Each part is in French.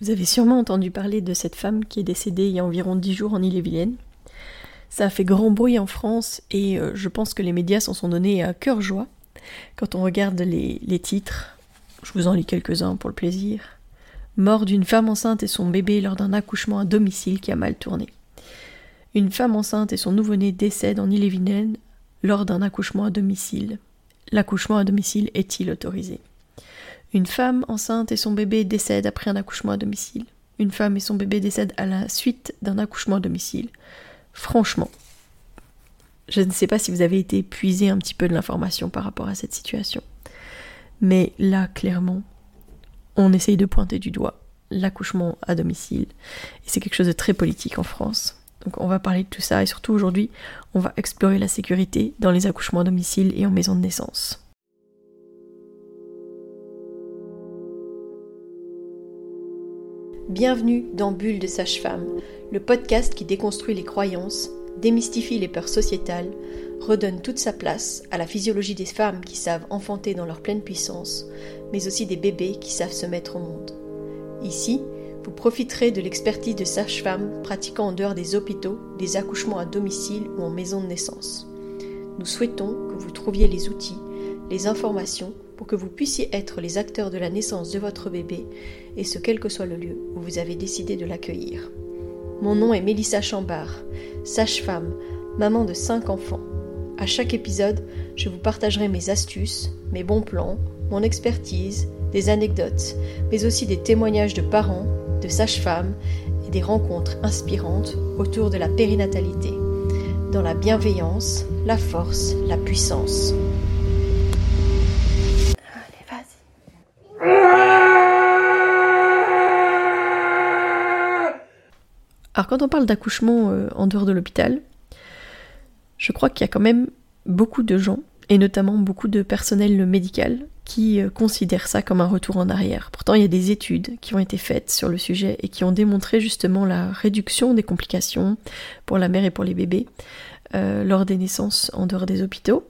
Vous avez sûrement entendu parler de cette femme qui est décédée il y a environ dix jours en Ille-et-Vilaine. Ça a fait grand bruit en France et euh, je pense que les médias s'en sont donnés à cœur joie. Quand on regarde les, les titres, je vous en lis quelques-uns pour le plaisir. Mort d'une femme enceinte et son bébé lors d'un accouchement à domicile qui a mal tourné. Une femme enceinte et son nouveau-né décèdent en Ille-et-Vilaine lors d'un accouchement à domicile. L'accouchement à domicile est-il autorisé? Une femme enceinte et son bébé décèdent après un accouchement à domicile. Une femme et son bébé décèdent à la suite d'un accouchement à domicile. Franchement, je ne sais pas si vous avez été épuisé un petit peu de l'information par rapport à cette situation. Mais là, clairement, on essaye de pointer du doigt l'accouchement à domicile. Et c'est quelque chose de très politique en France. Donc on va parler de tout ça et surtout aujourd'hui, on va explorer la sécurité dans les accouchements à domicile et en maison de naissance. Bienvenue dans Bulle de sage-femme, le podcast qui déconstruit les croyances, démystifie les peurs sociétales, redonne toute sa place à la physiologie des femmes qui savent enfanter dans leur pleine puissance, mais aussi des bébés qui savent se mettre au monde. Ici, vous profiterez de l'expertise de sages-femmes pratiquant en dehors des hôpitaux, des accouchements à domicile ou en maison de naissance. Nous souhaitons que vous trouviez les outils, les informations pour que vous puissiez être les acteurs de la naissance de votre bébé, et ce quel que soit le lieu où vous avez décidé de l'accueillir. Mon nom est Mélissa Chambard, sage-femme, maman de 5 enfants. À chaque épisode, je vous partagerai mes astuces, mes bons plans, mon expertise, des anecdotes, mais aussi des témoignages de parents, de sages-femmes et des rencontres inspirantes autour de la périnatalité, dans la bienveillance, la force, la puissance. Alors quand on parle d'accouchement euh, en dehors de l'hôpital, je crois qu'il y a quand même beaucoup de gens, et notamment beaucoup de personnel médical, qui euh, considèrent ça comme un retour en arrière. Pourtant, il y a des études qui ont été faites sur le sujet et qui ont démontré justement la réduction des complications pour la mère et pour les bébés euh, lors des naissances en dehors des hôpitaux.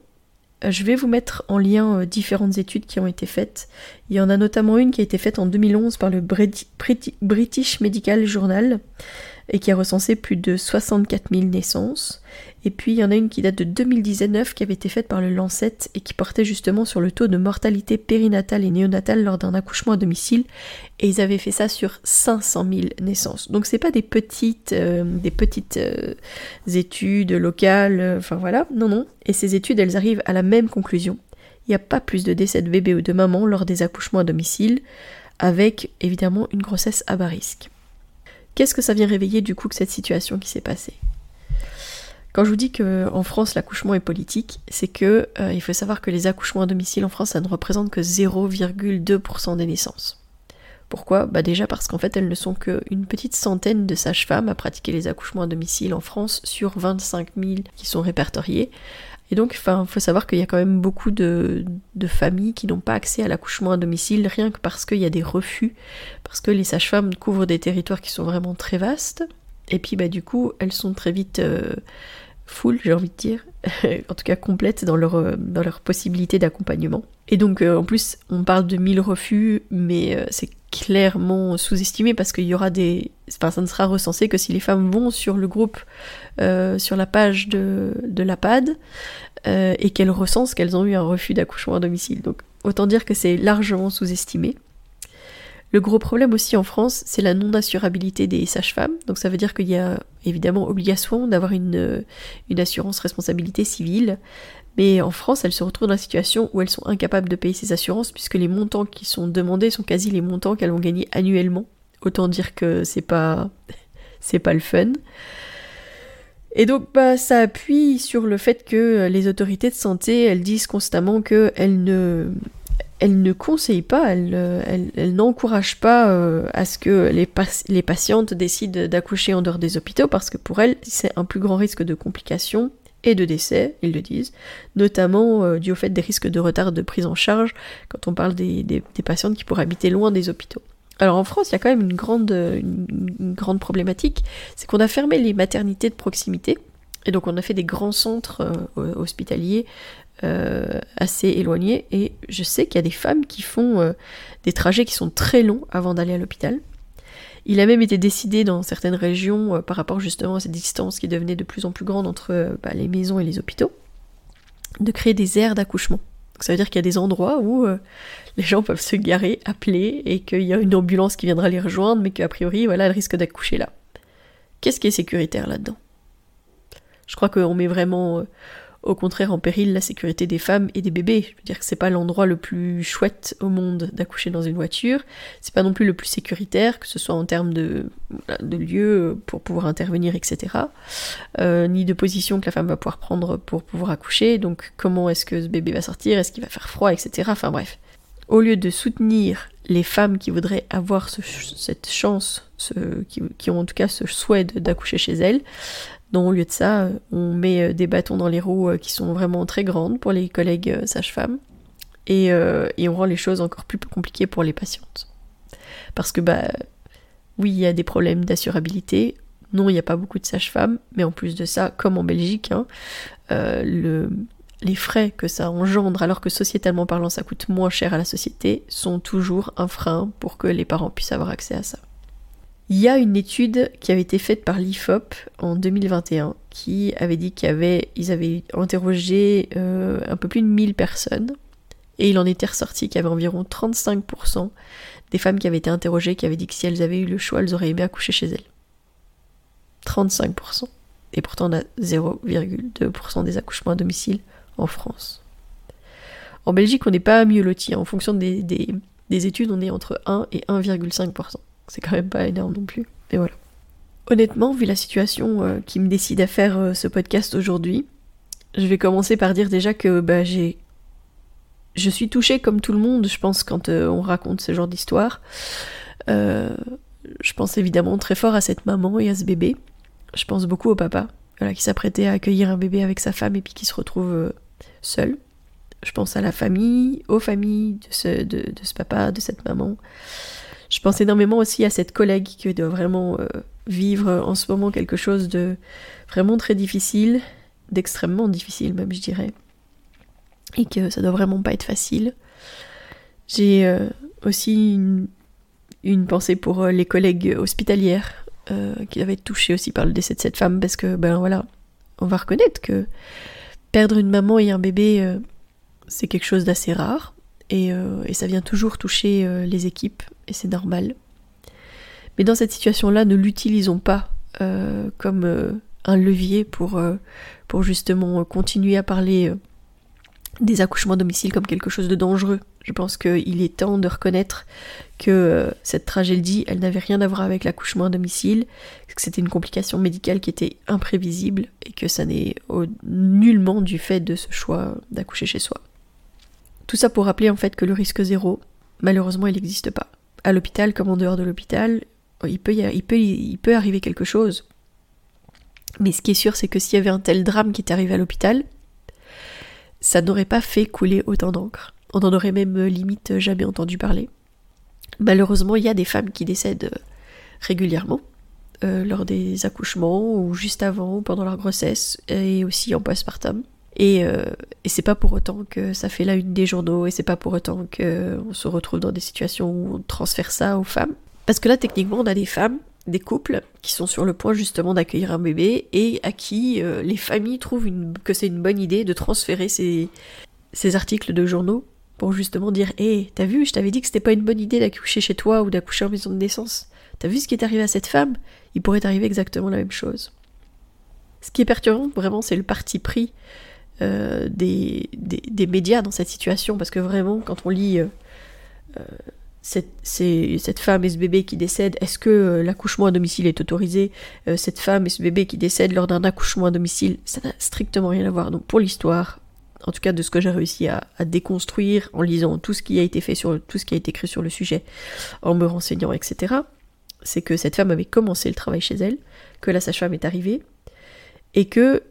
Je vais vous mettre en lien différentes études qui ont été faites. Il y en a notamment une qui a été faite en 2011 par le British Medical Journal et qui a recensé plus de 64 000 naissances. Et puis il y en a une qui date de 2019 qui avait été faite par le Lancet et qui portait justement sur le taux de mortalité périnatale et néonatale lors d'un accouchement à domicile. Et ils avaient fait ça sur 500 000 naissances. Donc c'est pas des petites, euh, petites euh, études locales, euh, enfin voilà, non non. Et ces études elles arrivent à la même conclusion. Il n'y a pas plus de décès de bébés ou de mamans lors des accouchements à domicile, avec évidemment une grossesse à bas risque. Qu'est-ce que ça vient réveiller du coup que cette situation qui s'est passée? Quand je vous dis qu'en France l'accouchement est politique, c'est que euh, il faut savoir que les accouchements à domicile en France ça ne représente que 0,2% des naissances. Pourquoi? Bah déjà parce qu'en fait elles ne sont qu'une petite centaine de sages-femmes à pratiquer les accouchements à domicile en France sur 25 000 qui sont répertoriés. Et donc, il faut savoir qu'il y a quand même beaucoup de, familles qui n'ont pas accès à l'accouchement à domicile, rien que parce qu'il y a des refus, parce que les sages-femmes couvrent des territoires qui sont vraiment très vastes, et puis bah, du coup, elles sont très vite euh, full, j'ai envie de dire, en tout cas complètes dans leur, euh, dans possibilité d'accompagnement. Et donc, euh, en plus, on parle de 1000 refus, mais c'est clairement sous-estimé parce qu'il y aura des. Enfin, ça ne sera recensé que si les femmes vont sur le groupe, euh, sur la page de, de l'APAD, euh, et qu'elles recensent qu'elles ont eu un refus d'accouchement à domicile. Donc, autant dire que c'est largement sous-estimé. Le gros problème aussi en France, c'est la non-assurabilité des sages-femmes. Donc ça veut dire qu'il y a évidemment obligation d'avoir une, une assurance responsabilité civile, mais en France, elles se retrouvent dans la situation où elles sont incapables de payer ces assurances puisque les montants qui sont demandés sont quasi les montants qu'elles vont gagner annuellement. Autant dire que c'est pas c'est pas le fun. Et donc bah, ça appuie sur le fait que les autorités de santé, elles disent constamment qu'elles ne elles ne conseillent pas, elles, n'encouragent pas euh, à ce que les, les patientes décident d'accoucher en dehors des hôpitaux parce que pour elles, c'est un plus grand risque de complications de décès, ils le disent, notamment euh, dû au fait des risques de retard de prise en charge quand on parle des, des, patientes qui pourraient habiter loin des hôpitaux. Alors en France, il y a quand même une grande, une, grande problématique, c'est qu'on a fermé les maternités de proximité, et donc on a fait des grands centres euh, hospitaliers euh, assez éloignés, et je sais qu'il y a des femmes qui font des trajets qui sont très longs avant d'aller à l'hôpital. Il a même été décidé dans certaines régions, euh, par rapport justement à cette distance qui devenait de plus en plus grande entre euh, bah, les maisons et les hôpitaux, de créer des aires d'accouchement. Ça veut dire qu'il y a des endroits où euh, les gens peuvent se garer, appeler, et qu'il y a une ambulance qui viendra les rejoindre, mais qu'a priori, voilà, elle risque d'accoucher là. Qu'est-ce qui est sécuritaire là-dedans? Je crois qu'on met vraiment au contraire en péril la sécurité des femmes et des bébés. Je veux dire que c'est pas l'endroit le plus chouette au monde d'accoucher dans une voiture, c'est pas non plus le plus sécuritaire, que ce soit en termes de, de lieu pour pouvoir intervenir, etc. Euh, ni de position que la femme va pouvoir prendre pour pouvoir accoucher, donc comment est-ce que ce bébé va sortir, est-ce qu'il va faire froid, etc. Enfin bref. Au lieu de soutenir les femmes qui voudraient avoir cette chance, qui, qui, ont en tout cas ce souhait d'accoucher chez elles, donc au lieu de ça, euh, on met euh, des bâtons dans les roues euh, qui sont vraiment très grandes pour les collègues sages-femmes et, on rend les choses encore plus compliquées pour les patientes. Parce que bah oui, il y a des problèmes d'assurabilité. Non, il n'y a pas beaucoup de sages-femmes, mais en plus de ça, comme en Belgique, hein, les frais que ça engendre, alors que sociétalement parlant ça coûte moins cher à la société, sont toujours un frein pour que les parents puissent avoir accès à ça. Il y a une étude qui avait été faite par l'IFOP en 2021 qui avait dit qu'ils avaient, avaient interrogé euh, un peu plus de 1000 personnes et il en était ressorti qu'il y avait environ 35% des femmes qui avaient été interrogées qui avaient dit que si elles avaient eu le choix, elles auraient aimé accoucher chez elles. 35%. Et pourtant, on a 0,2% des accouchements à domicile en France. En Belgique, on n'est pas mieux loti. En fonction des, des études, on est entre 1 et 1,5%. C'est quand même pas énorme non plus. Mais voilà. Honnêtement, vu la situation euh, qui me décide à faire euh, ce podcast aujourd'hui, je vais commencer par dire déjà que bah, j'ai. Je suis touchée comme tout le monde, je pense, quand euh, on raconte ce genre d'histoire. je pense évidemment très fort à cette maman et à ce bébé. Je pense beaucoup au papa, voilà, qui s'apprêtait à accueillir un bébé avec sa femme et puis qui se retrouve seul. Je pense à la famille, aux familles de ce, de ce papa, de cette maman. Je pense énormément aussi à cette collègue qui doit vraiment euh, vivre en ce moment quelque chose de vraiment très difficile, d'extrêmement difficile même je dirais, et que ça doit vraiment pas être facile. J'ai euh, aussi une, pensée pour euh, les collègues hospitalières qui doivent être touchées aussi par le décès de cette femme parce que ben voilà, on va reconnaître que perdre une maman et un bébé c'est quelque chose d'assez rare et, et, ça vient toujours toucher les équipes et c'est normal. Mais dans cette situation-là, ne l'utilisons pas euh, comme euh, un levier pour, euh, pour justement continuer à parler des accouchements à domicile comme quelque chose de dangereux. Je pense qu'il est temps de reconnaître que cette tragédie, elle n'avait rien à voir avec l'accouchement à domicile, que c'était une complication médicale qui était imprévisible et que ça n'est nullement du fait de ce choix d'accoucher chez soi. Tout ça pour rappeler en fait que le risque zéro, malheureusement, il n'existe pas à l'hôpital comme en dehors de l'hôpital, il peut, arriver quelque chose. Mais ce qui est sûr, c'est que s'il y avait un tel drame qui est arrivé à l'hôpital, ça n'aurait pas fait couler autant d'encre. On en aurait même euh, limite jamais entendu parler. Malheureusement, il y a des femmes qui décèdent euh, régulièrement, euh, lors des accouchements, ou juste avant, pendant leur grossesse, et aussi en postpartum. Et, euh, et c'est pas pour autant que ça fait la une des journaux, et c'est pas pour autant qu'on se retrouve dans des situations où on transfère ça aux femmes. Parce que là, techniquement, on a des femmes, des couples, qui sont sur le point justement d'accueillir un bébé, et à qui euh, les familles trouvent que c'est une bonne idée de transférer ces, ces articles de journaux pour justement dire Hé, hey, t'as vu, je t'avais dit que c'était pas une bonne idée d'accoucher chez toi ou d'accoucher en maison de naissance. T'as vu ce qui est arrivé à cette femme? Il pourrait arriver exactement la même chose. Ce qui est perturbant, vraiment, c'est le parti pris euh, des, des, médias dans cette situation, parce que vraiment, quand on lit euh, euh, cette, cette, femme et ce bébé qui décèdent, est-ce que l'accouchement à domicile est autorisé Cette femme et ce bébé qui décèdent lors d'un accouchement à domicile, ça n'a strictement rien à voir. Donc pour l'histoire, en tout cas de ce que j'ai réussi à, à, déconstruire en lisant tout ce qui a été fait sur tout ce qui a été écrit sur le sujet, en me renseignant, etc., c'est que cette femme avait commencé le travail chez elle, que la sage-femme est arrivée, et que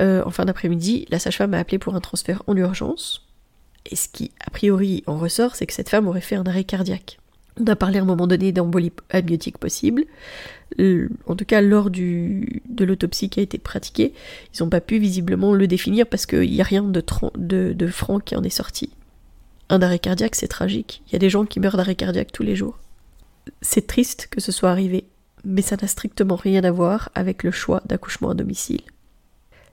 euh, en fin d'après-midi, la sage-femme a appelé pour un transfert en urgence. Et ce qui, a priori, en ressort, c'est que cette femme aurait fait un arrêt cardiaque. On a parlé à un moment donné d'embolie amniotique possible. En tout cas, lors de l'autopsie qui a été pratiquée, ils n'ont pas pu visiblement le définir parce qu'il n'y a rien de franc qui en est sorti. Un arrêt cardiaque, c'est tragique. Il y a des gens qui meurent d'arrêt cardiaque tous les jours. c'est triste que ce soit arrivé, mais ça n'a strictement rien à voir avec le choix d'accouchement à domicile.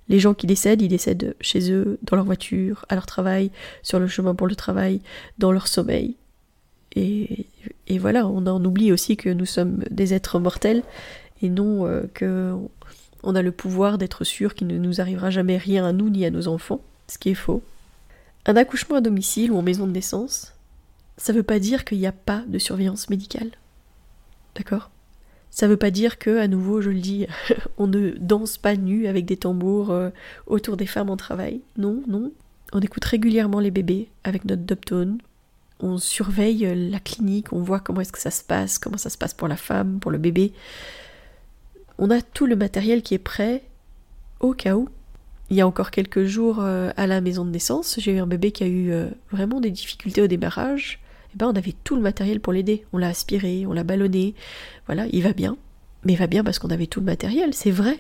Les gens qui décèdent, ils décèdent chez eux, dans leur voiture, à leur travail, sur le chemin pour le travail, dans leur sommeil. Et, voilà, on en oublie aussi que nous sommes des êtres mortels et non euh, que on a le pouvoir d'être sûr qu'il ne nous arrivera jamais rien à nous ni à nos enfants, ce qui est faux. Un accouchement à domicile ou en maison de naissance, ça veut pas dire qu'il n'y a pas de surveillance médicale. D'accord? Ça veut pas dire que, à nouveau, je le dis, on ne danse pas nu avec des tambours euh, autour des femmes en travail. Non, non. On écoute régulièrement les bébés avec notre doptone. On surveille euh, la clinique, on voit comment est-ce que ça se passe, comment ça se passe pour la femme, pour le bébé. On a tout le matériel qui est prêt au cas où. Il y a encore quelques jours euh, à la maison de naissance, j'ai eu un bébé qui a eu vraiment des difficultés au démarrage. Eh ben, on avait tout le matériel pour l'aider. On l'a aspiré, on l'a ballonné. Voilà, il va bien. Mais il va bien parce qu'on avait tout le matériel, c'est vrai.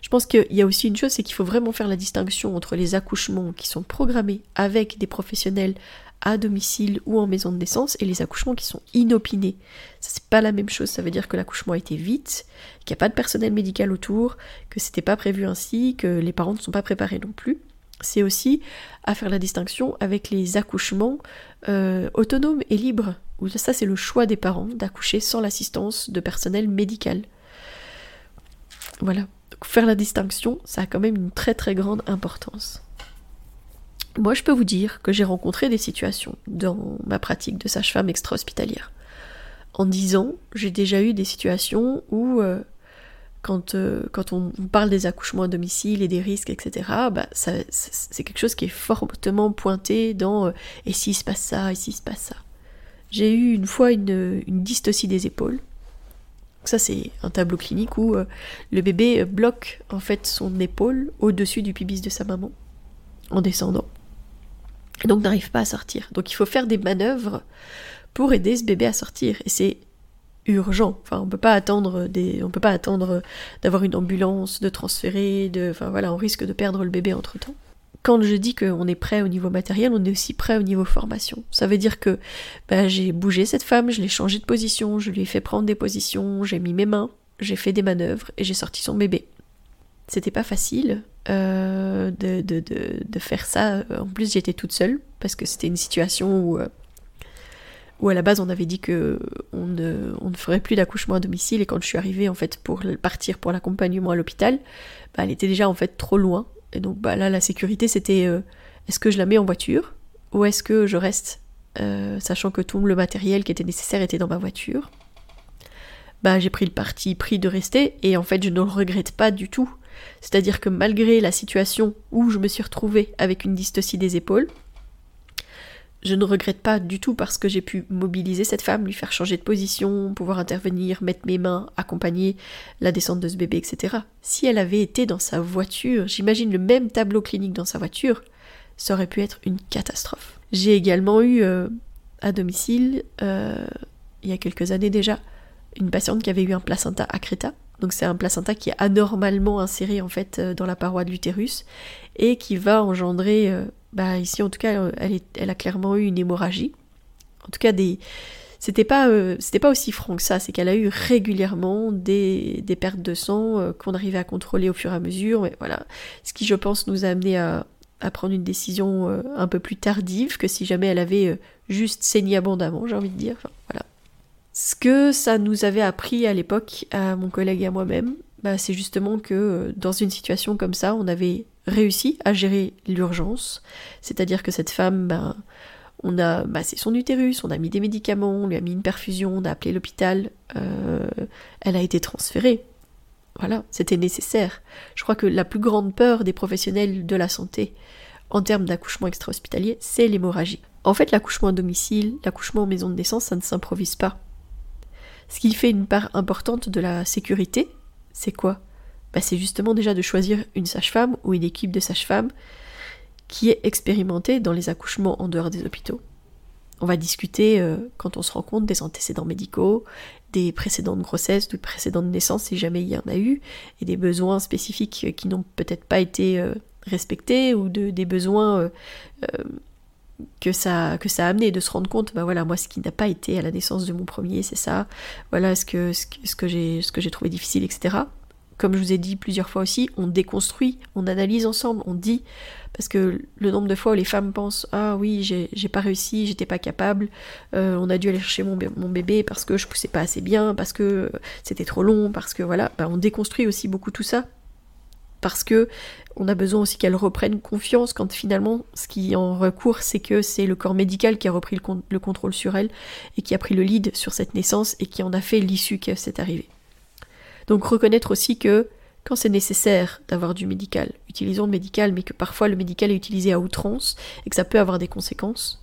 Je pense qu'il y a aussi une chose, c'est qu'il faut vraiment faire la distinction entre les accouchements qui sont programmés avec des professionnels à domicile ou en maison de naissance et les accouchements qui sont inopinés. Ça c'est pas la même chose, ça veut dire que l'accouchement a été vite, qu'il n'y a pas de personnel médical autour, que c'était pas prévu ainsi, que les parents ne sont pas préparés non plus c'est aussi à faire la distinction avec les accouchements euh, autonomes et libres, où ça c'est le choix des parents d'accoucher sans l'assistance de personnel médical. Voilà. faire la distinction, ça a quand même une très très grande importance. Moi, je peux vous dire que j'ai rencontré des situations dans ma pratique de sage-femme extra-hospitalière. En dix ans, j'ai déjà eu des situations où euh, quand, euh, quand on, parle des accouchements à domicile et des risques, etc., bah, c'est quelque chose qui est fortement pointé dans euh, et s'il se passe ça, et s'il se passe ça. J'ai eu une fois une, une dystocie des épaules. Ça, c'est un tableau clinique où euh, le bébé bloque en fait son épaule au-dessus du pubis de sa maman en descendant. Et donc n'arrive pas à sortir. Donc il faut faire des manœuvres pour aider ce bébé à sortir. Et c'est urgent. Enfin, on peut pas attendre des, on peut pas attendre d'avoir une ambulance, de transférer, de, enfin voilà, on risque de perdre le bébé entre temps. Quand je dis qu'on est prêt au niveau matériel, on est aussi prêt au niveau formation. Ça veut dire que bah, j'ai bougé cette femme, je l'ai changé de position, je lui ai fait prendre des positions, j'ai mis mes mains, j'ai fait des manœuvres et j'ai sorti son bébé. C'était pas facile euh, de, de, de, de, faire ça. En plus, j'étais toute seule parce que c'était une situation où euh, où à la base on avait dit que on ne, ferait plus d'accouchement à domicile et quand je suis arrivée en fait pour partir pour l'accompagnement à l'hôpital, bah, elle était déjà en fait trop loin et donc bah là la sécurité c'était euh, est-ce que je la mets en voiture ou est-ce que je reste euh, sachant que tout le matériel qui était nécessaire était dans ma voiture? Bah j'ai pris le parti pris de rester et en fait je ne le regrette pas du tout. C'est-à-dire que malgré la situation où je me suis retrouvée avec une dystocie des épaules, je ne regrette pas du tout parce que j'ai pu mobiliser cette femme, lui faire changer de position, pouvoir intervenir, mettre mes mains, accompagner la descente de ce bébé, etc. Si elle avait été dans sa voiture, j'imagine le même tableau clinique dans sa voiture, ça aurait pu être une catastrophe. J'ai également eu euh, à domicile, euh, il y a quelques années déjà, une patiente qui avait eu un placenta accreta. Donc c'est un placenta qui est anormalement inséré en fait euh, dans la paroi de l'utérus et qui va engendrer bah ici en tout cas euh, elle, a clairement eu une hémorragie. En tout cas des c'était pas euh, aussi franc que ça, c'est qu'elle a eu régulièrement des, pertes de sang euh, qu'on arrivait à contrôler au fur et à mesure, mais voilà, ce qui je pense nous a amené à, prendre une décision un peu plus tardive que si jamais elle avait juste saigné abondamment, j'ai envie de dire. Voilà. Ce que ça nous avait appris à l'époque, à mon collègue et à moi-même, bah, c'est justement que dans une situation comme ça, on avait réussi à gérer l'urgence, c'est-à-dire que cette femme, ben, on a massé son utérus, on a mis des médicaments, on lui a mis une perfusion, on a appelé l'hôpital, euh, elle a été transférée. Voilà, c'était nécessaire. Je crois que la plus grande peur des professionnels de la santé en termes d'accouchement extra-hospitalier, c'est l'hémorragie. En fait, l'accouchement à domicile, l'accouchement en maison de naissance, ça ne s'improvise pas. Ce qui fait une part importante de la sécurité, c'est quoi? Bah, c'est justement déjà de choisir une sage-femme ou une équipe de sages-femmes qui est expérimentée dans les accouchements en dehors des hôpitaux. On va discuter, euh, quand on se rend compte, des antécédents médicaux, des précédentes grossesses, des précédentes naissances si jamais il y en a eu, et des besoins spécifiques qui n'ont peut-être pas été euh, respectés, ou de, des besoins euh, que ça, a amené, de se rendre compte, bah voilà, moi ce qui n'a pas été à la naissance de mon premier, c'est ça, voilà ce que j'ai trouvé difficile, etc. Comme je vous ai dit plusieurs fois aussi, on déconstruit, on analyse ensemble, on dit, parce que le nombre de fois où les femmes pensent Ah oui, j'ai pas réussi, j'étais pas capable, euh, on a dû aller chercher mon, bébé parce que je poussais pas assez bien, parce que c'était trop long, parce que voilà, bah on déconstruit aussi beaucoup tout ça. Parce que on a besoin aussi qu'elle reprenne confiance quand finalement ce qui en recourt c'est que c'est le corps médical qui a repris le, contrôle sur elle et qui a pris le lead sur cette naissance et qui en a fait l'issue que c'est arrivé. Donc reconnaître aussi que quand c'est nécessaire d'avoir du médical, utilisons le médical, mais que parfois le médical est utilisé à outrance et que ça peut avoir des conséquences.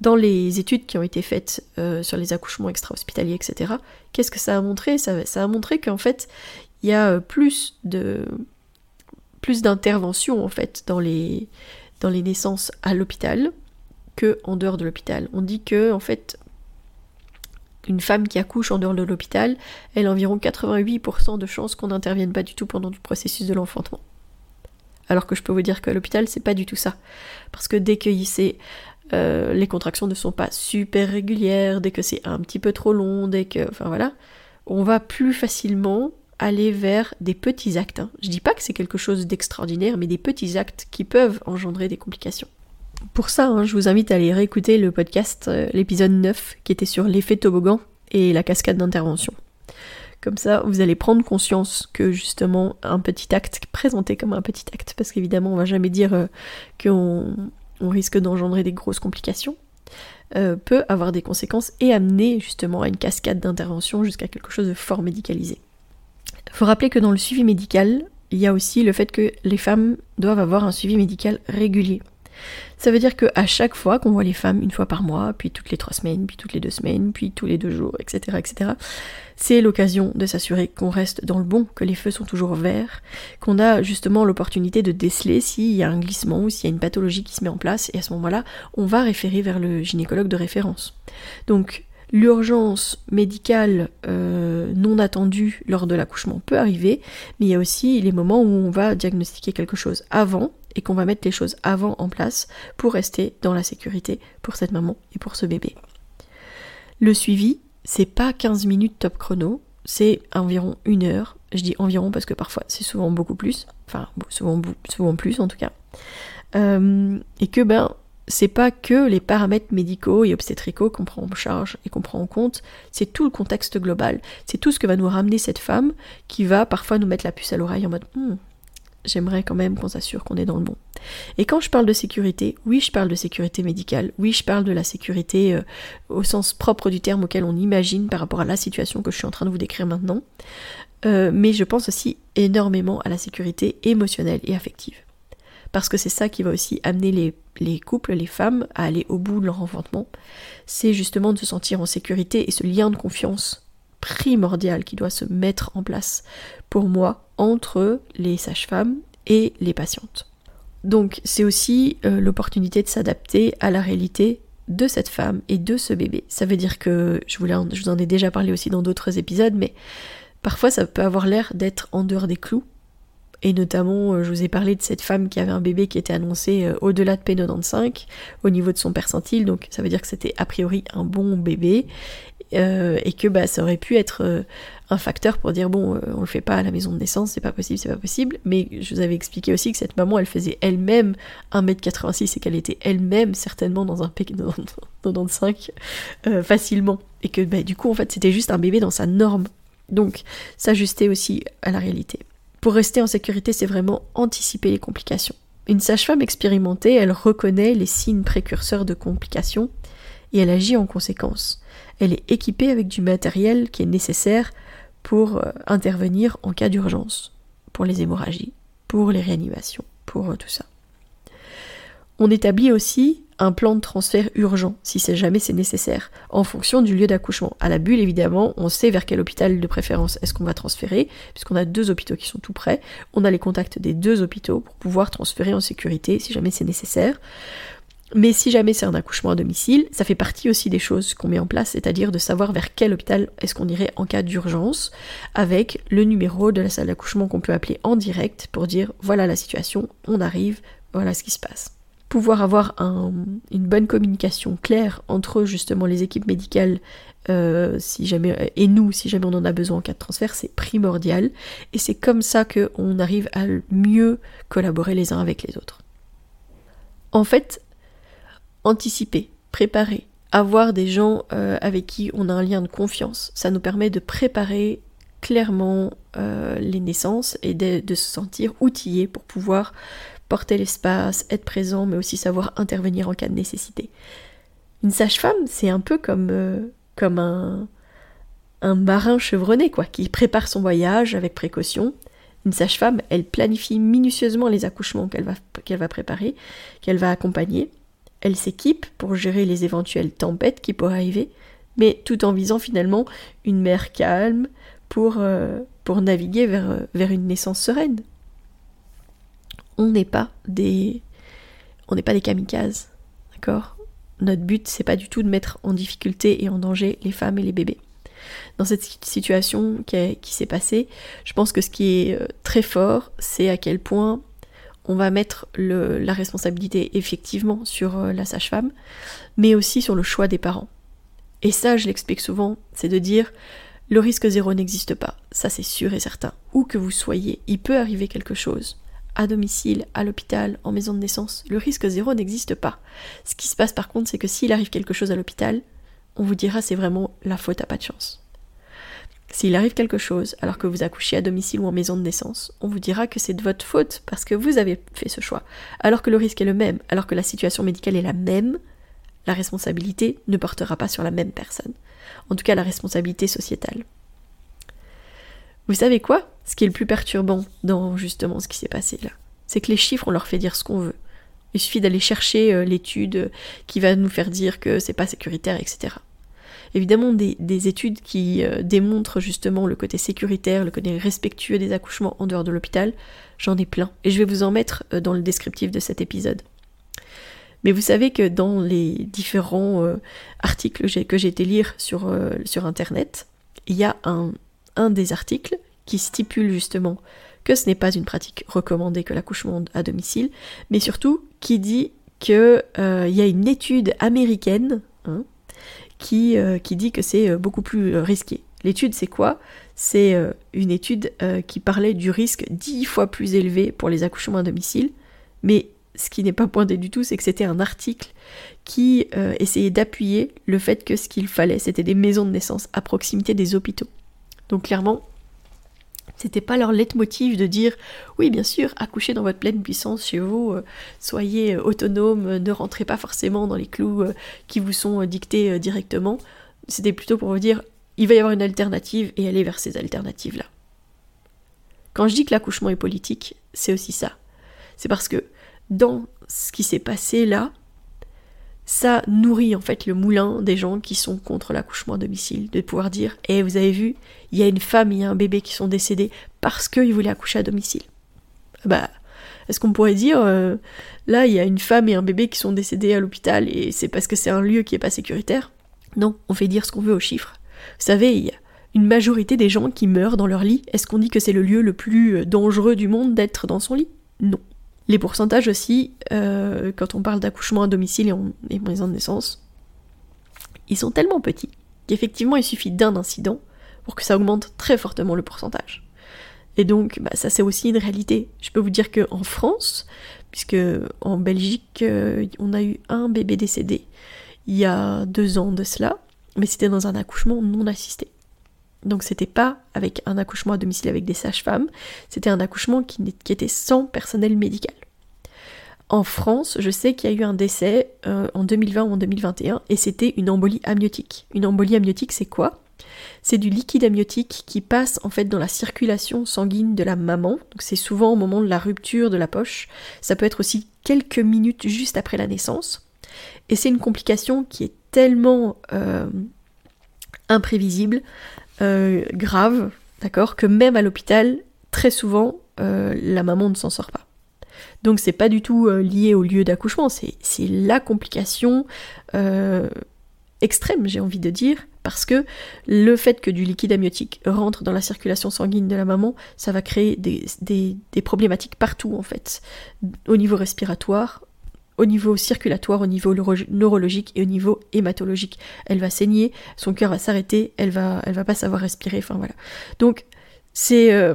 Dans les études qui ont été faites euh, sur les accouchements extra-hospitaliers, etc., qu'est-ce que ça a montré? Ça, a montré qu'en fait, il y a plus de, plus d'intervention en fait dans les, dans les naissances à l'hôpital que en dehors de l'hôpital. On dit que en fait une femme qui accouche en dehors de l'hôpital, elle a environ 88% de chances qu'on n'intervienne pas du tout pendant le processus de l'enfantement. Alors que je peux vous dire qu'à l'hôpital, c'est pas du tout ça. Parce que dès que euh, les contractions ne sont pas super régulières, dès que c'est un petit peu trop long, dès que. Enfin voilà, on va plus facilement aller vers des petits actes. Hein. Je dis pas que c'est quelque chose d'extraordinaire, mais des petits actes qui peuvent engendrer des complications. Pour ça, hein, je vous invite à aller réécouter le podcast, euh, l'épisode 9, qui était sur l'effet toboggan et la cascade d'intervention. Comme ça, vous allez prendre conscience que justement un petit acte, présenté comme un petit acte, parce qu'évidemment on va jamais dire euh, qu'on risque d'engendrer des grosses complications, euh, peut avoir des conséquences et amener justement à une cascade d'intervention jusqu'à quelque chose de fort médicalisé. Il faut rappeler que dans le suivi médical, il y a aussi le fait que les femmes doivent avoir un suivi médical régulier. Ça veut dire qu'à chaque fois qu'on voit les femmes, une fois par mois, puis toutes les trois semaines, puis toutes les deux semaines, puis tous les deux jours, etc., etc., c'est l'occasion de s'assurer qu'on reste dans le bon, que les feux sont toujours verts, qu'on a justement l'opportunité de déceler s'il y a un glissement ou s'il y a une pathologie qui se met en place, et à ce moment-là, on va référer vers le gynécologue de référence. Donc, L'urgence médicale euh, non attendue lors de l'accouchement peut arriver, mais il y a aussi les moments où on va diagnostiquer quelque chose avant et qu'on va mettre les choses avant en place pour rester dans la sécurité pour cette maman et pour ce bébé. Le suivi, c'est pas 15 minutes top chrono, c'est environ une heure. Je dis environ parce que parfois c'est souvent beaucoup plus, enfin souvent, souvent plus en tout cas. Euh, et que ben c'est pas que les paramètres médicaux et obstétricaux qu'on prend en charge et qu'on prend en compte, c'est tout le contexte global. C'est tout ce que va nous ramener cette femme qui va parfois nous mettre la puce à l'oreille en mode hmm, j'aimerais quand même qu'on s'assure qu'on est dans le bon. Et quand je parle de sécurité, oui, je parle de sécurité médicale, oui, je parle de la sécurité euh, au sens propre du terme auquel on imagine par rapport à la situation que je suis en train de vous décrire maintenant, euh, mais je pense aussi énormément à la sécurité émotionnelle et affective parce que c'est ça qui va aussi amener les, couples, les femmes, à aller au bout de leur enfantement. C'est justement de se sentir en sécurité et ce lien de confiance primordial qui doit se mettre en place pour moi entre les sages-femmes et les patientes. Donc c'est aussi euh, l'opportunité de s'adapter à la réalité de cette femme et de ce bébé. Ça veut dire que, je, je vous en ai déjà parlé aussi dans d'autres épisodes, mais parfois ça peut avoir l'air d'être en dehors des clous, et notamment, euh, je vous ai parlé de cette femme qui avait un bébé qui était annoncé euh, au-delà de P95 au niveau de son percentile, donc ça veut dire que c'était a priori un bon bébé euh, et que bah, ça aurait pu être un facteur pour dire bon, on le fait pas à la maison de naissance, c'est pas possible, c'est pas possible. Mais je vous avais expliqué aussi que cette maman, elle faisait elle-même 1m86 et qu'elle était elle-même certainement dans un P95 facilement. Et que bah, du coup, en fait, c'était juste un bébé dans sa norme. Donc, s'ajuster aussi à la réalité. Pour rester en sécurité, c'est vraiment anticiper les complications. Une sage-femme expérimentée, elle reconnaît les signes précurseurs de complications et elle agit en conséquence. Elle est équipée avec du matériel qui est nécessaire pour euh, intervenir en cas d'urgence, pour les hémorragies, pour les réanimations, pour euh, tout ça. On établit aussi un plan de transfert urgent, si jamais c'est nécessaire, en fonction du lieu d'accouchement. À la bulle, évidemment, on sait vers quel hôpital de préférence est-ce qu'on va transférer, puisqu'on a deux hôpitaux qui sont tout près. On a les contacts des deux hôpitaux pour pouvoir transférer en sécurité si jamais c'est nécessaire. Mais si jamais c'est un accouchement à domicile, ça fait partie aussi des choses qu'on met en place, c'est-à-dire de savoir vers quel hôpital est-ce qu'on irait en cas d'urgence, avec le numéro de la salle d'accouchement qu'on peut appeler en direct pour dire voilà la situation, on arrive, voilà ce qui se passe. pouvoir avoir une bonne communication claire entre justement les équipes médicales euh, si jamais, et nous si jamais on en a besoin en cas de transfert, c'est primordial. Et c'est comme ça qu'on arrive à mieux collaborer les uns avec les autres. En fait, anticiper, préparer, avoir des gens euh, avec qui on a un lien de confiance, ça nous permet de préparer clairement euh, les naissances et de, se sentir outillés pour pouvoir porter l'espace, être présent, mais aussi savoir intervenir en cas de nécessité. Une sage-femme, c'est un peu comme, euh, comme un, un marin chevronné, quoi, qui prépare son voyage avec précaution. Une sage-femme, elle planifie minutieusement les accouchements qu'elle va, qu'elle va préparer, qu'elle va accompagner. Elle s'équipe pour gérer les éventuelles tempêtes qui pourraient arriver, mais tout en visant finalement une mer calme pour, euh, naviguer vers, vers une naissance sereine on n'est pas des on n'est pas des kamikazes, d'accord? Notre but c'est pas du tout de mettre en difficulté et en danger les femmes et les bébés. Dans cette situation qui, qui s'est passée, je pense que ce qui est euh, très fort, c'est à quel point on va mettre la responsabilité effectivement sur euh, la sage-femme, mais aussi sur le choix des parents. Et ça, je l'explique souvent, c'est de dire le risque zéro n'existe pas, ça c'est sûr et certain. Où que vous soyez, il peut arriver quelque chose à domicile, à l'hôpital, en maison de naissance, le risque zéro n'existe pas. Ce qui se passe par contre, c'est que s'il arrive quelque chose à l'hôpital, on vous dira c'est vraiment la faute à pas de chance. S'il arrive quelque chose alors que vous accouchez à domicile ou en maison de naissance, on vous dira que c'est de votre faute parce que vous avez fait ce choix. Alors que le risque est le même, alors que la situation médicale est la même, la responsabilité ne portera pas sur la même personne. En tout cas, la responsabilité sociétale. Vous savez quoi? Ce qui est le plus perturbant dans justement ce qui s'est passé là, c'est que les chiffres, on leur fait dire ce qu'on veut. Il suffit d'aller chercher euh, l'étude qui va nous faire dire que c'est pas sécuritaire, etc. Évidemment, des, études qui euh, démontrent justement le côté sécuritaire, le côté respectueux des accouchements en dehors de l'hôpital, j'en ai plein. Et je vais vous en mettre euh, dans le descriptif de cet épisode. Mais vous savez que dans les différents articles que j'ai été lire sur, Internet, il y a un, des articles qui stipule justement que ce n'est pas une pratique recommandée que l'accouchement à domicile, mais surtout qui dit qu'il euh, y a une étude américaine hein, qui, euh, qui dit que c'est euh, beaucoup plus risqué. L'étude c'est quoi? C'est une étude qui parlait du risque dix fois plus élevé pour les accouchements à domicile, mais ce qui n'est pas pointé du tout, c'est que c'était un article qui essayait d'appuyer le fait que ce qu'il fallait, c'était des maisons de naissance à proximité des hôpitaux. Donc clairement, c'était pas leur leitmotiv de dire oui bien sûr accouchez dans votre pleine puissance chez vous, euh, soyez euh, autonome, ne rentrez pas forcément dans les clous euh, qui vous sont dictés directement. C'était plutôt pour vous dire il va y avoir une alternative et aller vers ces alternatives là. Quand je dis que l'accouchement est politique, c'est aussi ça. C'est parce que dans ce qui s'est passé là, ça nourrit en fait le moulin des gens qui sont contre l'accouchement à domicile, de pouvoir dire Eh, vous avez vu, il y a une femme et un bébé qui sont décédés parce qu'ils voulaient accoucher à domicile. Bah, est-ce qu'on pourrait dire euh, Là, il y a une femme et un bébé qui sont décédés à l'hôpital et c'est parce que c'est un lieu qui est pas sécuritaire? Non, on fait dire ce qu'on veut aux chiffres. Vous savez, il y a une majorité des gens qui meurent dans leur lit. Est-ce qu'on dit que c'est le lieu le plus euh, dangereux du monde d'être dans son lit? Non. Les pourcentages aussi, euh, quand on parle d'accouchement à domicile et en, maison de naissance, ils sont tellement petits qu'effectivement il suffit d'un incident pour que ça augmente très fortement le pourcentage. Et donc, bah, ça c'est aussi une réalité. Je peux vous dire qu'en France, puisque en Belgique, euh, on a eu un bébé décédé il y a deux ans de cela, mais c'était dans un accouchement non assisté. Donc c'était pas avec un accouchement à domicile avec des sages-femmes, c'était un accouchement qui, était sans personnel médical. En France, je sais qu'il y a eu un décès euh, en 2020 ou en 2021 et c'était une embolie amniotique. Une embolie amniotique, c'est quoi? C'est du liquide amniotique qui passe en fait dans la circulation sanguine de la maman. Donc c'est souvent au moment de la rupture de la poche. Ça peut être aussi quelques minutes juste après la naissance. Et c'est une complication qui est tellement euh, imprévisible euh, grave, d'accord, que même à l'hôpital, très souvent, euh, la maman ne s'en sort pas. Donc c'est pas du tout euh, lié au lieu d'accouchement, c'est la complication extrême, j'ai envie de dire, parce que le fait que du liquide amniotique rentre dans la circulation sanguine de la maman, ça va créer des, des problématiques partout en fait, au niveau respiratoire, au niveau circulatoire, au niveau neurologique et au niveau hématologique. Elle va saigner, son cœur va s'arrêter, elle va, elle va pas savoir respirer, enfin voilà. Donc c'est, euh,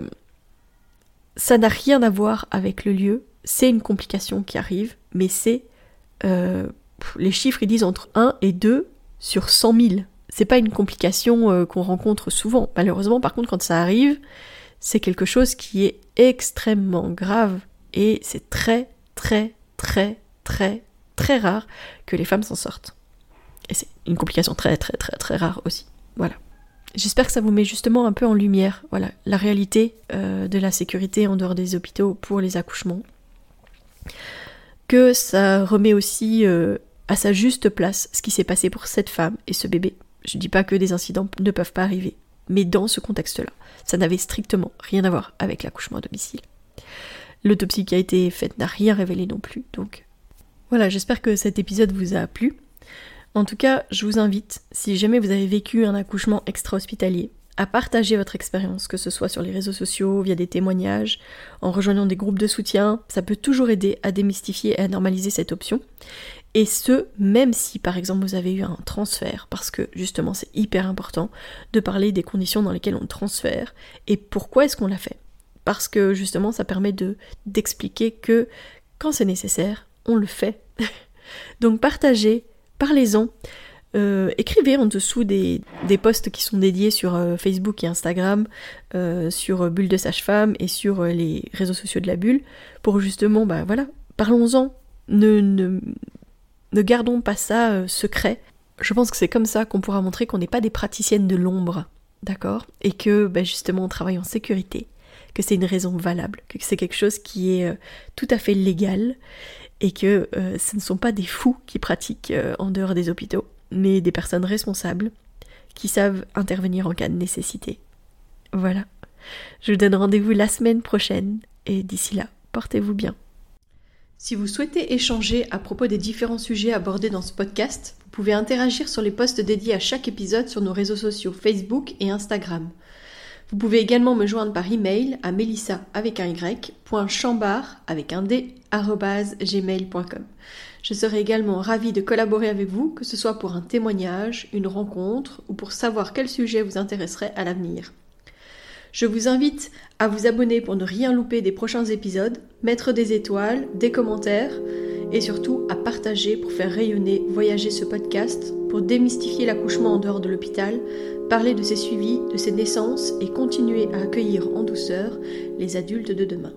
ça n'a rien à voir avec le lieu, c'est une complication qui arrive, mais c'est, euh, les chiffres ils disent entre 1 et 2 sur 100 000. C'est pas une complication euh, qu'on rencontre souvent. Malheureusement, par contre, quand ça arrive, c'est quelque chose qui est extrêmement grave et c'est très, très, très, très, très rare que les femmes s'en sortent. Et c'est une complication très, très, très, très rare aussi. Voilà. J'espère que ça vous met justement un peu en lumière, voilà, la réalité euh, de la sécurité en dehors des hôpitaux pour les accouchements. Que ça remet aussi euh, à sa juste place ce qui s'est passé pour cette femme et ce bébé. Je dis pas que des incidents ne peuvent pas arriver, mais dans ce contexte-là, ça n'avait strictement rien à voir avec l'accouchement à domicile. L'autopsie qui a été faite n'a rien révélé non plus, donc voilà, j'espère que cet épisode vous a plu. En tout cas, je vous invite, si jamais vous avez vécu un accouchement extra-hospitalier, à partager votre expérience, que ce soit sur les réseaux sociaux, via des témoignages, en rejoignant des groupes de soutien. Ça peut toujours aider à démystifier et à normaliser cette option. Et ce, même si par exemple vous avez eu un transfert, parce que justement c'est hyper important de parler des conditions dans lesquelles on transfère et pourquoi est-ce qu'on l'a fait. Parce que justement ça permet de d'expliquer que quand c'est nécessaire, on le fait. Donc partagez, parlez-en. Euh, écrivez en dessous des, posts qui sont dédiés sur euh, Facebook et Instagram, euh, sur Bulle de Sage-Femme et sur les réseaux sociaux de la Bulle, pour justement, bah voilà, parlons-en, ne, ne, ne, gardons pas ça secret. Je pense que c'est comme ça qu'on pourra montrer qu'on n'est pas des praticiennes de l'ombre, d'accord? Et que bah, justement on travaille en sécurité, que c'est une raison valable, que c'est quelque chose qui est tout à fait légal et que ce ne sont pas des fous qui pratiquent en dehors des hôpitaux mais des personnes responsables qui savent intervenir en cas de nécessité. Voilà. Je vous donne rendez-vous la semaine prochaine et d'ici là, portez-vous bien. Si vous souhaitez échanger à propos des différents sujets abordés dans ce podcast, vous pouvez interagir sur les posts dédiés à chaque épisode sur nos réseaux sociaux Facebook et Instagram. Vous pouvez également me joindre par email à melissa avec un y, avec un d, gmail.com. Je serai également ravie de collaborer avec vous, que ce soit pour un témoignage, une rencontre ou pour savoir quel sujet vous intéresserait à l'avenir. Je vous invite à vous abonner pour ne rien louper des prochains épisodes, mettre des étoiles, des commentaires et surtout à partager pour faire rayonner, voyager ce podcast, pour démystifier l'accouchement en dehors de l'hôpital, parler de ses suivis, de ses naissances et continuer à accueillir en douceur les adultes de demain.